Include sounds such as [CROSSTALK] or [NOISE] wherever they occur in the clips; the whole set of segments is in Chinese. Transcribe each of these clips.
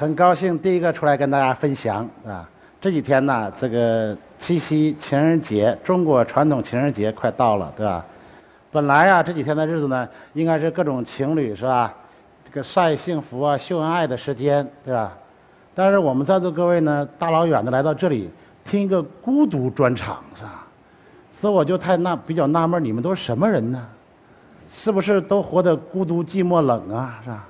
很高兴第一个出来跟大家分享啊。这几天呢，这个七夕情人节，中国传统情人节快到了，对吧？本来啊，这几天的日子呢，应该是各种情侣是吧？这个晒幸福啊、秀恩爱的时间，对吧？但是我们在座各位呢，大老远的来到这里听一个孤独专场，是吧？所以我就太纳比较纳闷，你们都是什么人呢？是不是都活得孤独、寂寞、冷啊？是吧？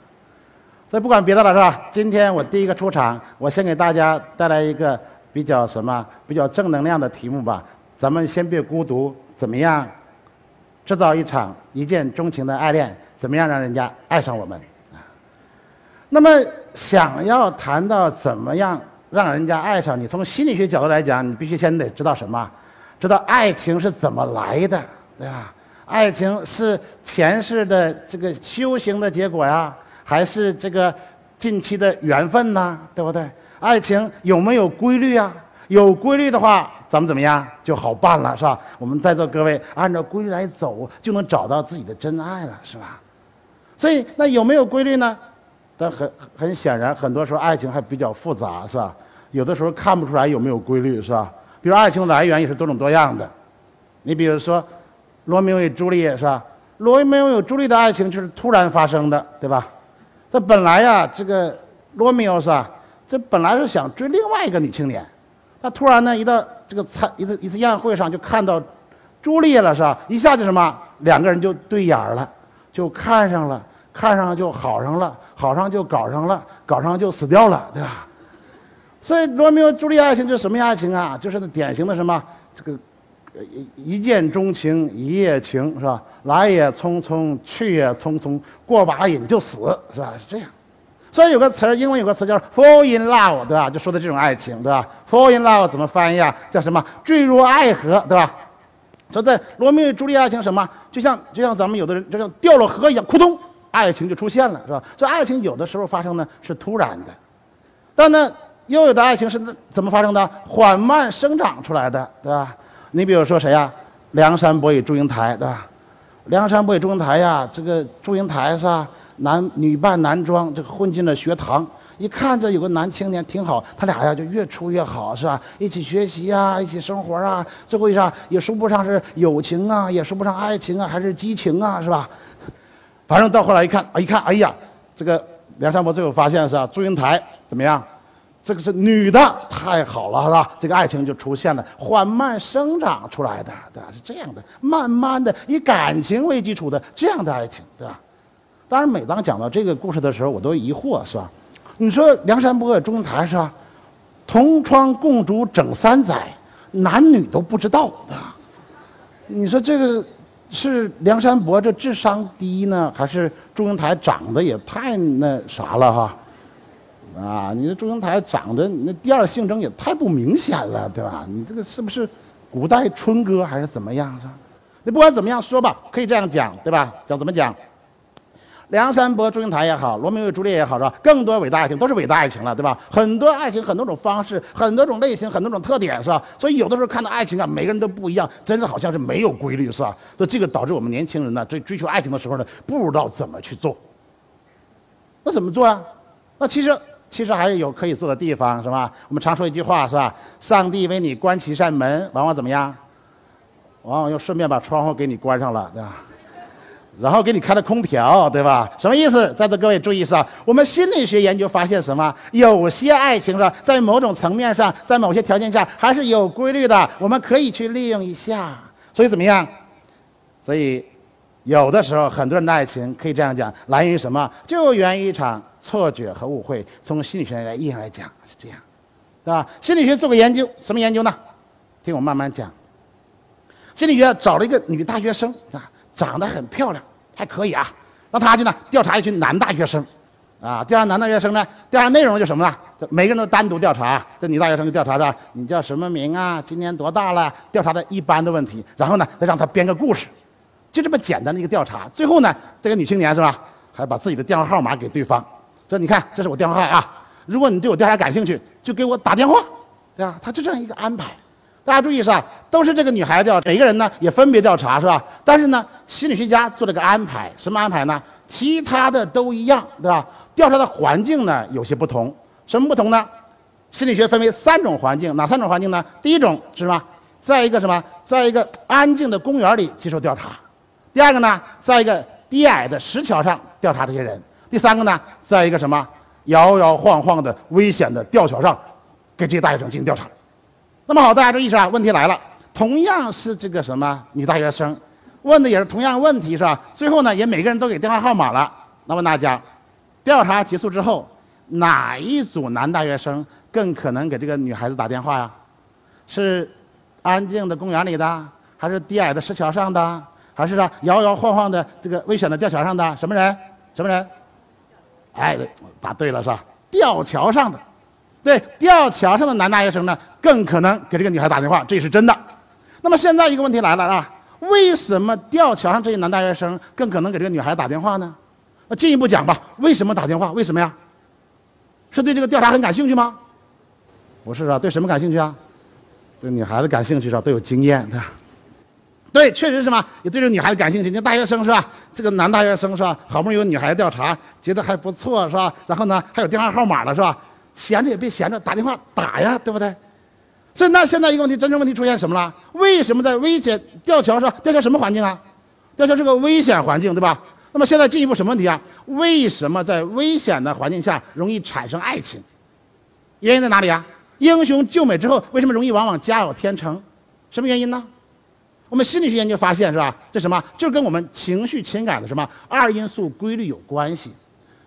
所以不管别的了，是吧？今天我第一个出场，我先给大家带来一个比较什么、比较正能量的题目吧。咱们先别孤独，怎么样制造一场一见钟情的爱恋？怎么样让人家爱上我们？啊？那么想要谈到怎么样让人家爱上你，从心理学角度来讲，你必须先得知道什么？知道爱情是怎么来的，对吧？爱情是前世的这个修行的结果呀，还是这个近期的缘分呢？对不对？爱情有没有规律啊？有规律的话，咱们怎么样就好办了，是吧？我们在座各位按照规律来走，就能找到自己的真爱了，是吧？所以那有没有规律呢？但很很显然，很多时候爱情还比较复杂，是吧？有的时候看不出来有没有规律，是吧？比如爱情来源也是多种多样的，你比如说。罗密欧与朱丽叶是吧？罗密欧与朱丽的爱情就是突然发生的，对吧？他本来呀，这个罗密欧是吧？这本来是想追另外一个女青年，他突然呢，一到这个餐一次一次宴会上就看到朱丽叶了，是吧？一下就什么，两个人就对眼了，就看上了，看上就好上了，好上就搞上了，搞上就死掉了，对吧？所以罗密欧朱丽叶爱情就是什么爱情啊？就是那典型的什么这个。一一见钟情一夜情是吧？来也匆匆，去也匆匆，过把瘾就死是吧？是这样。所以有个词儿，英文有个词叫 “fall in love”，对吧？就说的这种爱情，对吧？“fall in love” 怎么翻译啊？叫什么？坠入爱河，对吧？说在罗密欧与朱丽叶爱情什么？就像就像咱们有的人就像掉了河一样，扑通，爱情就出现了，是吧？所以爱情有的时候发生呢是突然的，但呢又有的爱情是怎么发生的？缓慢生长出来的，对吧？你比如说谁呀？梁山伯与祝英台，对吧？梁山伯与祝英台呀，这个祝英台是吧？男女扮男装，这个混进了学堂，一看着有个男青年挺好，他俩呀就越处越好，是吧？一起学习啊，一起生活啊，最后一啥也说不上是友情啊，也说不上爱情啊，还是激情啊，是吧？反正到后来一看，一看，哎呀，这个梁山伯最后发现是吧？祝英台怎么样？这个是女的，太好了，是吧？这个爱情就出现了，缓慢生长出来的，对吧？是这样的，慢慢的以感情为基础的这样的爱情，对吧？当然，每当讲到这个故事的时候，我都疑惑，是吧？你说梁山伯与祝英台是吧？同窗共煮整三载，男女都不知道，啊？你说这个是梁山伯这智商低呢，还是祝英台长得也太那啥了哈？啊，你这祝英台长得你那第二性征也太不明显了，对吧？你这个是不是古代春哥还是怎么样？是吧？你不管怎么样说吧，可以这样讲，对吧？讲怎么讲？梁山伯祝英台也好，罗密欧与朱丽叶也好，是吧？更多伟大爱情都是伟大爱情了，对吧？很多爱情很多种方式，很多种类型，很多种特点，是吧？所以有的时候看到爱情啊，每个人都不一样，真的好像是没有规律，是吧？所以这个导致我们年轻人呢，追追求爱情的时候呢，不知道怎么去做。那怎么做啊？那其实。其实还是有可以做的地方，是吧？我们常说一句话，是吧？上帝为你关起一扇门，往往怎么样？往往又顺便把窗户给你关上了，对吧？然后给你开了空调，对吧？什么意思？在座各位注意是吧？我们心理学研究发现什么？有些爱情是吧，在某种层面上，在某些条件下还是有规律的，我们可以去利用一下。所以怎么样？所以。有的时候，很多人的爱情可以这样讲，来源于什么？就源于一场错觉和误会。从心理学来意义上来讲是这样，对吧？心理学做个研究，什么研究呢？听我慢慢讲。心理学找了一个女大学生啊，长得很漂亮，还可以啊。让他去呢调查一群男大学生，啊，调查男大学生呢，调查内容就什么呢？每个人都单独调查。这女大学生就调查着你叫什么名啊？今年多大了？调查的一般的问题，然后呢，再让他编个故事。就这么简单的一个调查，最后呢，这个女青年是吧，还把自己的电话号码给对方，说：“你看，这是我电话号啊，如果你对我调查感兴趣，就给我打电话，对吧？”他就这样一个安排。大家注意是吧？都是这个女孩子调，每个人呢也分别调查是吧？但是呢，心理学家做了个安排，什么安排呢？其他的都一样，对吧？调查的环境呢有些不同，什么不同呢？心理学分为三种环境，哪三种环境呢？第一种是什么？在一个什么？在一个安静的公园里接受调查。第二个呢，在一个低矮的石桥上调查这些人。第三个呢，在一个什么摇摇晃晃的危险的吊桥上，给这些大学生进行调查。那么好，大家注意一下？问题来了，同样是这个什么女大学生，问的也是同样问题是吧？最后呢，也每个人都给电话号码了。那问大家，调查结束之后，哪一组男大学生更可能给这个女孩子打电话呀？是安静的公园里的，还是低矮的石桥上的，还是啊摇摇晃晃的这个危险的吊桥上的？什么人？什么人？哎，答对了是吧？吊桥上的，对，吊桥上的男大学生呢，更可能给这个女孩打电话，这也是真的。那么现在一个问题来了啊，为什么吊桥上这些男大学生更可能给这个女孩打电话呢？那进一步讲吧，为什么打电话？为什么呀？是对这个调查很感兴趣吗？不是啊，对什么感兴趣啊？对女孩子感兴趣是吧？都有经验，对吧？对，确实是嘛，也对这女孩子感兴趣。你大学生是吧？这个男大学生是吧？好不容易有女孩子调查，觉得还不错是吧？然后呢，还有电话号码了是吧？闲着也别闲着，打电话打呀，对不对？所以那现在一个问题，真正问题出现什么了？为什么在危险吊桥上？吊桥什么环境啊？吊桥是个危险环境，对吧？那么现在进一步什么问题啊？为什么在危险的环境下容易产生爱情？原因在哪里啊？英雄救美之后，为什么容易往往家有天成？什么原因呢？我们心理学研究发现是吧？这什么？就跟我们情绪情感的什么二因素规律有关系。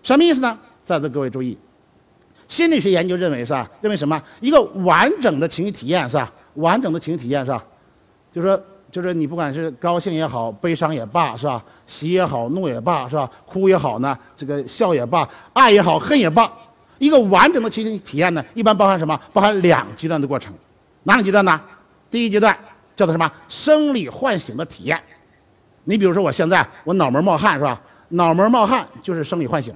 什么意思呢？在座各位注意，心理学研究认为是吧？认为什么？一个完整的情绪体验是吧？完整的情绪体验是吧？就是说，就是你不管是高兴也好，悲伤也罢是吧？喜也好，怒也罢是吧？哭也好呢，这个笑也罢，爱也好，恨也罢，一个完整的情绪体验呢，一般包含什么？包含两阶段的过程。哪两阶段呢？第一阶段。叫做什么生理唤醒的体验？你比如说，我现在我脑门冒汗是吧？脑门冒汗就是生理唤醒，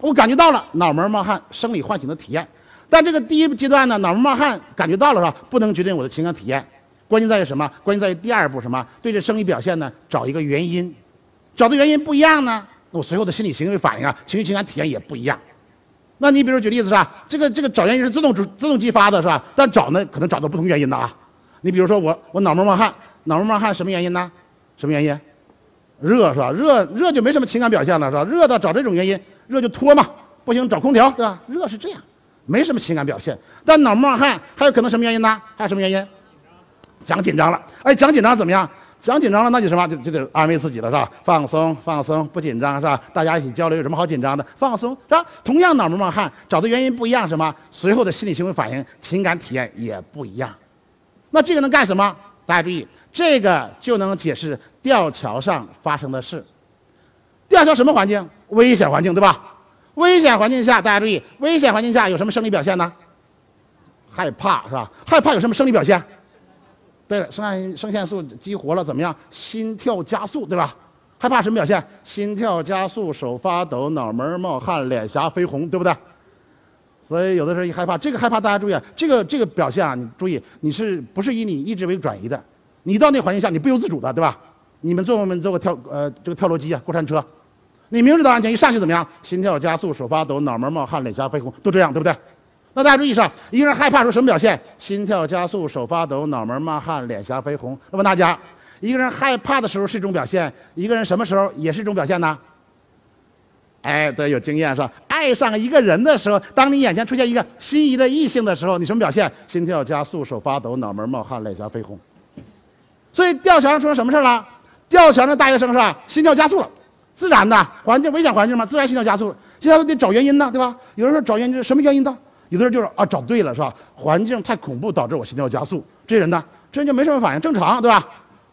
我感觉到了脑门冒汗生理唤醒的体验。但这个第一阶段呢，脑门冒汗感觉到了是吧？不能决定我的情感体验。关键在于什么？关键在于第二步什么？对这生理表现呢，找一个原因。找的原因不一样呢，我随后的心理行为反应啊，情绪情感体验也不一样。那你比如举例子是吧？这个这个找原因是自动自自动激发的是吧？但找呢，可能找到不同原因的啊。你比如说我我脑门冒汗，脑门冒汗什么原因呢？什么原因？热是吧？热热就没什么情感表现了是吧？热到找这种原因，热就脱嘛，不行找空调对吧？热是这样，没什么情感表现。但脑门冒汗还有可能什么原因呢？还有什么原因？讲紧张了，哎，讲紧张怎么样？讲紧张了那就什么？就就得安慰自己了是吧？放松放松，不紧张是吧？大家一起交流有什么好紧张的？放松是吧？同样脑门冒汗，找的原因不一样，什么？随后的心理行为反应、情感体验也不一样。那这个能干什么？大家注意，这个就能解释吊桥上发生的事。吊桥什么环境？危险环境，对吧？危险环境下，大家注意，危险环境下有什么生理表现呢？害怕是吧？害怕有什么生理表现？对，肾上肾腺素激活了，怎么样？心跳加速，对吧？害怕什么表现？心跳加速，手发抖，脑门冒汗，脸颊绯红，对不对？所以有的时候一害怕，这个害怕大家注意啊，这个这个表现啊，你注意，你是不是以你意志为转移的？你到那环境下，你不由自主的，对吧？你们坐我们坐过跳呃这个跳楼机啊，过山车，你明知道安全，一上去怎么样？心跳加速，手发抖，脑门冒汗，脸颊绯红，都这样，对不对？那大家注意上，一个人害怕时候什么表现？心跳加速，手发抖，脑门冒汗，脸颊绯红。那么大家，一个人害怕的时候是一种表现，一个人什么时候也是一种表现呢？哎，对，有经验是吧？爱上一个人的时候，当你眼前出现一个心仪的异性的时候，你什么表现？心跳加速，手发抖，脑门冒汗，脸颊绯红。所以吊桥上出现什么事了？吊桥上大学生是吧？心跳加速了，自然的环境危险环境嘛，自然心跳加速。现在都得找原因呢，对吧？有人说找原因，什么原因呢？有的人就是啊，找对了是吧？环境太恐怖导致我心跳加速。这人呢，这人就没什么反应，正常对吧？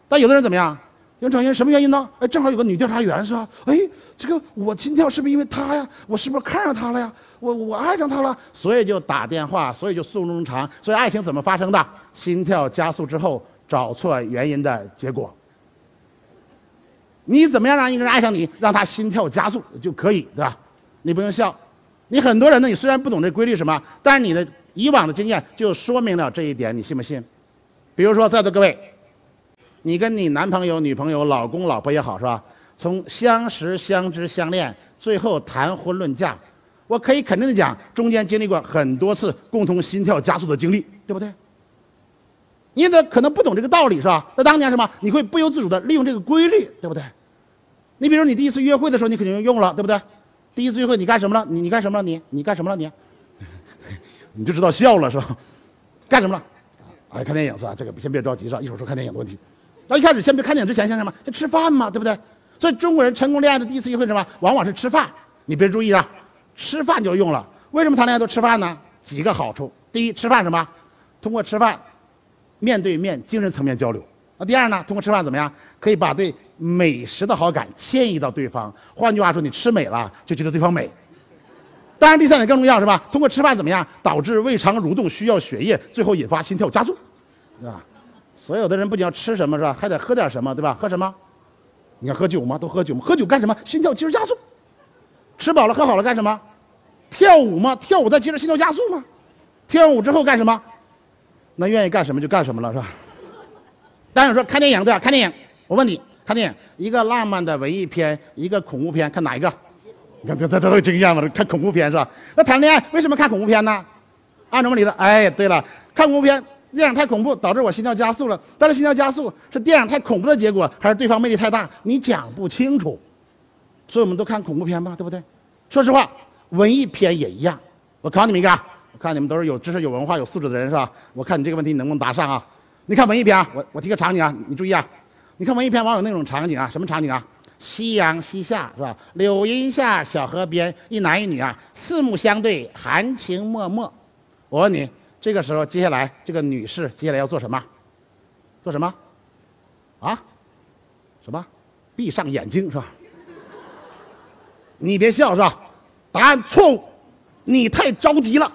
但有的人怎么样？有找原因什么原因呢？哎，正好有个女调查员是吧？哎，这个我心跳是不是因为她呀？我是不是看上她了呀？我我爱上她了，所以就打电话，所以就诉衷肠。所以爱情怎么发生的？心跳加速之后找错原因的结果。你怎么样让一个人爱上你？让他心跳加速就可以，对吧？你不用笑。你很多人呢，你虽然不懂这规律什么，但是你的以往的经验就说明了这一点，你信不信？比如说在座各位。你跟你男朋友、女朋友、老公、老婆也好，是吧？从相识、相知、相恋，最后谈婚论嫁，我可以肯定的讲，中间经历过很多次共同心跳加速的经历，对不对？你的可能不懂这个道理是吧？那当年什么？你会不由自主的利用这个规律，对不对？你比如说你第一次约会的时候，你肯定用了，对不对？第一次约会你干什么了？你你干什么了？你你干什么了？你，你 [LAUGHS] 就知道笑了是吧？干什么了？哎，看电影是吧？这个先别着急是吧？一会儿说看电影的问题。那一开始先别看电影之前先什么？先吃饭嘛，对不对？所以中国人成功恋爱的第一次约会什么？往往是吃饭。你别注意啊，吃饭就用了。为什么谈恋爱都吃饭呢？几个好处。第一，吃饭什么？通过吃饭，面对面精神层面交流。那第二呢？通过吃饭怎么样？可以把对美食的好感迁移到对方。换句话说，你吃美了就觉得对方美。当然，第三点更重要是吧？通过吃饭怎么样？导致胃肠蠕动需要血液，最后引发心跳加速，对吧？所有的人不仅要吃什么是吧？还得喝点什么对吧？喝什么？你看喝酒吗？都喝酒吗？喝酒干什么？心跳及时加速。吃饱了喝好了干什么？跳舞吗？跳舞在接着心跳加速吗？跳完舞之后干什么？那愿意干什么就干什么了，是吧？当然说看电影对吧？看电影，我问你，看电影，一个浪漫的文艺片，一个恐怖片，看哪一个？你看这这都有经验了，看恐怖片是吧？那谈恋爱为什么看恐怖片呢？按什么理论？哎，对了，看恐怖片，电影太恐怖，导致我心跳加速了。但是心跳加速是电影太恐怖的结果，还是对方魅力太大？你讲不清楚。所以我们都看恐怖片吧，对不对？说实话，文艺片也一样。我考你们一个，我看你们都是有知识、有文化、有素质的人，是吧？我看你这个问题能不能答上啊？你看文艺片啊，我我提个场景啊，你注意啊。你看文艺片往往有那种场景啊，什么场景啊？夕阳西下，是吧？柳荫下，小河边，一男一女啊，四目相对，含情脉脉。我问你，这个时候接下来这个女士接下来要做什么？做什么？啊？什么？闭上眼睛，是吧？你别笑是吧？答案错误，你太着急了，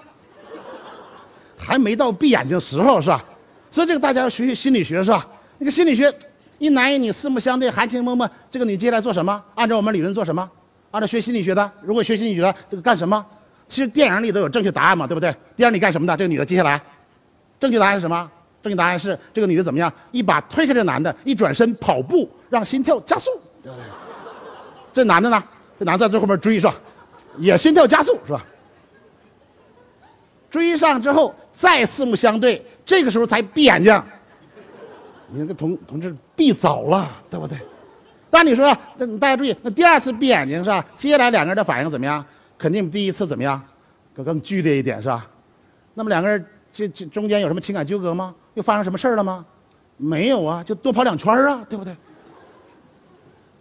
还没到闭眼睛时候是吧？所以这个大家要学学心理学是吧？那个心理学，一男一女四目相对，含情脉脉，这个你接下来做什么？按照我们理论做什么？按照学心理学的，如果学心理学的，这个干什么？其实电影里都有正确答案嘛，对不对？电影里干什么的？这个女的接下来，正确答案是什么？正确答案是这个女的怎么样？一把推开这男的，一转身跑步，让心跳加速，对不对？这男的呢？这男的在最后面追是吧？也心跳加速是吧？追上之后再四目相对，这个时候才闭眼睛。你那个同同志闭早了，对不对？那你说，那大家注意，那第二次闭眼睛是吧？接下来两个人的反应怎么样？肯定第一次怎么样？更更剧烈一点是吧？那么两个人这这中间有什么情感纠葛吗？又发生什么事儿了吗？没有啊，就多跑两圈啊，对不对？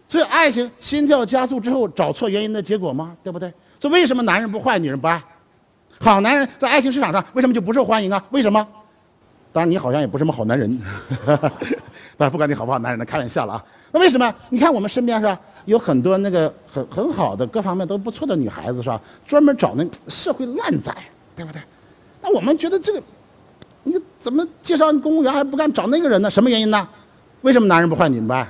所以爱情心跳加速之后找错原因的结果吗？对不对？所以为什么男人不坏，女人不爱？好男人在爱情市场上为什么就不受欢迎啊？为什么？当然你好像也不是什么好男人，[LAUGHS] 但是不管你好不好男人，开玩笑了啊。那为什么？你看我们身边是吧，有很多那个很很好的各方面都不错的女孩子是吧？专门找那社会烂仔，对不对？那我们觉得这个，你怎么介绍公务员还不敢找那个人呢？什么原因呢？为什么男人不坏，女人不爱？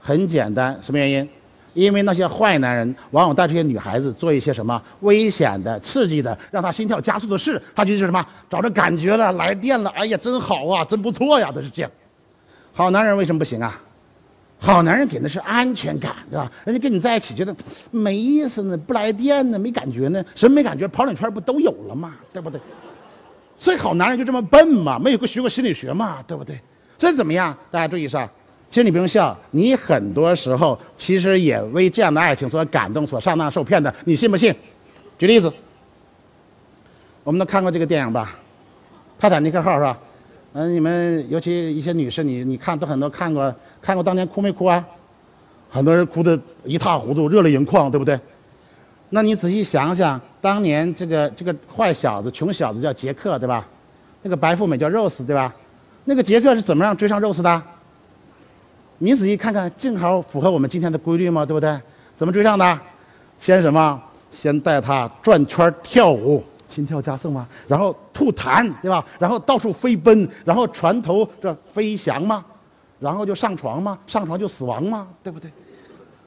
很简单，什么原因？因为那些坏男人往往带这些女孩子做一些什么危险的、刺激的、让她心跳加速的事，他就是什么找着感觉了，来电了，哎呀，真好啊，真不错呀，都是这样。好男人为什么不行啊？好男人给的是安全感，对吧？人家跟你在一起觉得没意思呢，不来电呢，没感觉呢，什么没感觉？跑两圈不都有了吗？对不对？所以好男人就这么笨嘛，没有过学过心理学嘛，对不对？所以怎么样？大家注意一下。其实你不用笑，你很多时候其实也为这样的爱情所感动、所上当受骗的，你信不信？举例子，我们都看过这个电影吧，《泰坦尼克号》是吧？嗯，你们尤其一些女士，你你看都很多看过，看过当年哭没哭啊？很多人哭得一塌糊涂，热泪盈眶，对不对？那你仔细想想，当年这个这个坏小子、穷小子叫杰克，对吧？那个白富美叫 Rose，对吧？那个杰克是怎么样追上 Rose 的？你仔细看看，正好符合我们今天的规律吗？对不对？怎么追上的？先什么？先带他转圈跳舞，心跳加速吗？然后吐痰，对吧？然后到处飞奔，然后船头这飞翔吗？然后就上床吗？上床就死亡吗？对不对？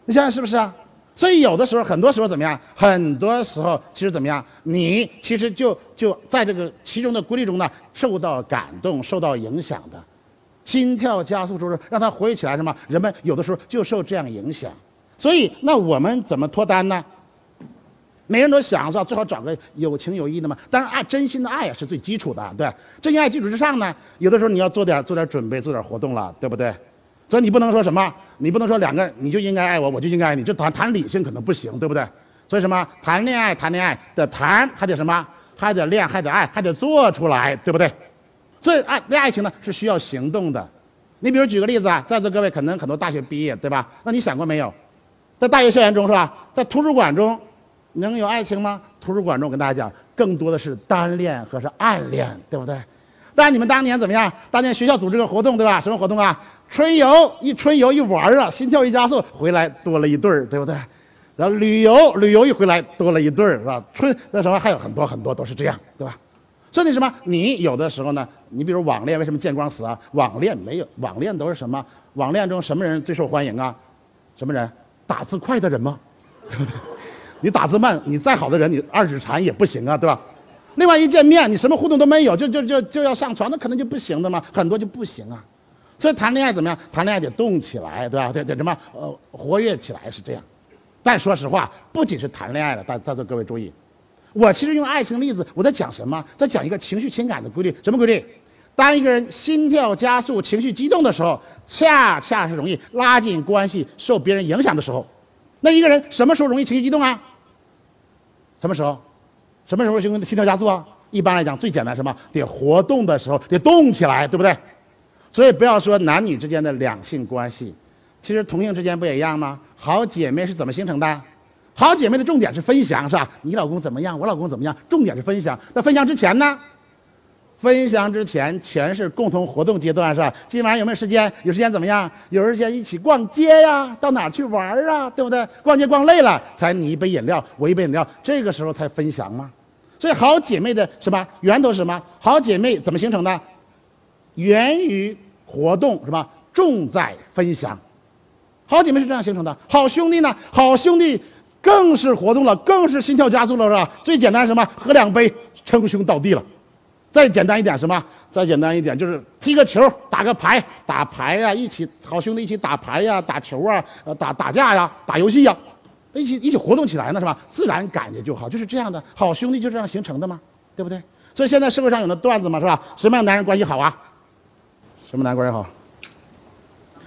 你想想是不是啊？所以有的时候，很多时候怎么样？很多时候其实怎么样？你其实就就在这个其中的规律中呢，受到感动、受到影响的。心跳加速，就是让它活跃起来，什么？人们有的时候就受这样影响，所以那我们怎么脱单呢？每个人都想是吧？最好找个有情有义的嘛。当然，爱真心的爱也是最基础的，对。真心爱基础之上呢，有的时候你要做点做点准备，做点活动了，对不对？所以你不能说什么，你不能说两个你就应该爱我，我就应该爱你，就谈谈理性可能不行，对不对？所以什么谈恋爱谈恋爱的谈还得什么，还得恋还得爱还得做出来，对不对？所以爱恋爱情呢是需要行动的。你比如举个例子啊，在座各位可能很多大学毕业，对吧？那你想过没有，在大学校园中是吧，在图书馆中。能有爱情吗？图书馆中我跟大家讲，更多的是单恋和是暗恋，对不对？但你们当年怎么样？当年学校组织个活动，对吧？什么活动啊？春游，一春游一玩啊，心跳一加速，回来多了一对儿，对不对？然后旅游，旅游一回来多了一对儿，是吧？春那什么还有很多很多都是这样，对吧？所以你什么，你有的时候呢，你比如网恋，为什么见光死啊？网恋没有，网恋都是什么？网恋中什么人最受欢迎啊？什么人？打字快的人吗？对不对？你打字慢，你再好的人，你二指禅也不行啊，对吧？另外一见面，你什么互动都没有，就就就就要上床，那可能就不行的嘛，很多就不行啊。所以谈恋爱怎么样？谈恋爱得动起来，对吧？得得什么？呃，活跃起来是这样。但说实话，不仅是谈恋爱了，大在座各位注意，我其实用爱情例子，我在讲什么？在讲一个情绪情感的规律。什么规律？当一个人心跳加速、情绪激动的时候，恰恰是容易拉近关系、受别人影响的时候。那一个人什么时候容易情绪激动啊？什么时候？什么时候心心跳加速啊？一般来讲，最简单什么？得活动的时候，得动起来，对不对？所以不要说男女之间的两性关系，其实同性之间不也一样吗？好姐妹是怎么形成的？好姐妹的重点是分享，是吧？你老公怎么样？我老公怎么样？重点是分享。那分享之前呢？分享之前全是共同活动阶段，是吧？今晚有没有时间？有时间怎么样？有时间一起逛街呀？到哪去玩啊？对不对？逛街逛累了，才你一杯饮料，我一杯饮料，这个时候才分享吗？所以好姐妹的什么源头是什么？好姐妹怎么形成的？源于活动，是吧？重在分享。好姐妹是这样形成的。好兄弟呢？好兄弟更是活动了，更是心跳加速了，是吧？最简单什么？喝两杯，称兄道弟了。再简单一点什么？再简单一点就是踢个球，打个牌，打牌呀，一起好兄弟一起打牌呀，打球啊，呃，打打架呀，打游戏呀，一起一起活动起来呢，是吧？自然感觉就好，就是这样的好兄弟就这样形成的嘛？对不对？所以现在社会上有那段子嘛，是吧？什么样男人关系好啊？什么男人关系好？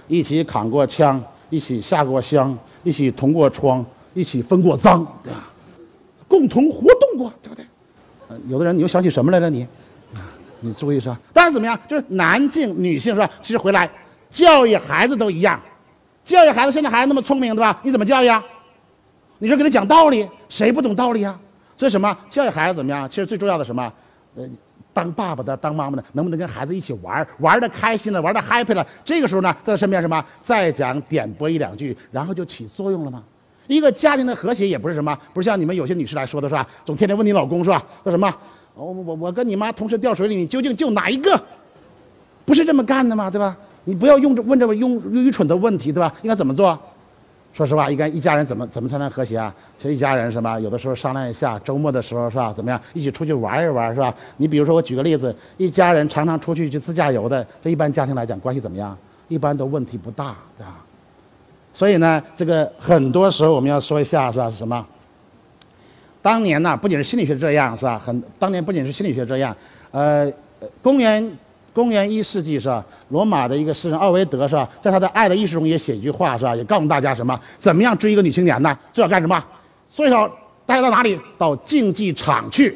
一起扛过枪，一起下过乡，一起同过窗，一起分过赃，对吧？共同活动过，对不对？呃，有的人你又想起什么来了？你？你注意是吧，但是怎么样？就是男性、女性是吧？其实回来教育孩子都一样，教育孩子。现在孩子那么聪明，对吧？你怎么教育啊？你说给他讲道理，谁不懂道理啊？所以什么教育孩子怎么样？其实最重要的什么？呃，当爸爸的、当妈妈的，能不能跟孩子一起玩，玩的开心了，玩的 happy 了？这个时候呢，在他身边什么？再讲点拨一两句，然后就起作用了吗？一个家庭的和谐也不是什么，不是像你们有些女士来说的是吧？总天天问你老公是吧？说什么？我我我跟你妈同时掉水里，你究竟救哪一个？不是这么干的吗？对吧？你不要用这问这么用愚蠢的问题，对吧？应该怎么做？说实话，应该一家人怎么怎么才能和谐啊？其实一家人什么，有的时候商量一下，周末的时候是吧？怎么样，一起出去玩一玩是吧？你比如说，我举个例子，一家人常常出去去自驾游的，这一般家庭来讲关系怎么样？一般都问题不大，对吧？所以呢，这个很多时候我们要说一下是吧？是什么？当年呢，不仅是心理学这样，是吧？很当年不仅是心理学这样，呃，公元公元一世纪是吧？罗马的一个诗人奥维德是吧？在他的《爱的艺术》中也写一句话是吧？也告诉大家什么？怎么样追一个女青年呢？最好干什么？最好带到哪里？到竞技场去，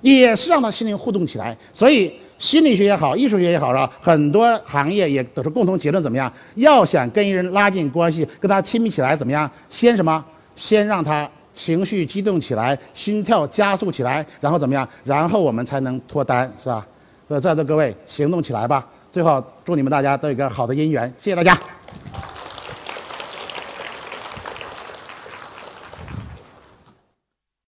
也是让他心灵互动起来。所以心理学也好，艺术学也好，是吧？很多行业也得出共同结论：怎么样？要想跟一人拉近关系，跟他亲密起来，怎么样？先什么？先让他。情绪激动起来，心跳加速起来，然后怎么样？然后我们才能脱单，是吧？所以在座各位行动起来吧！最后祝你们大家都有一个好的姻缘，谢谢大家。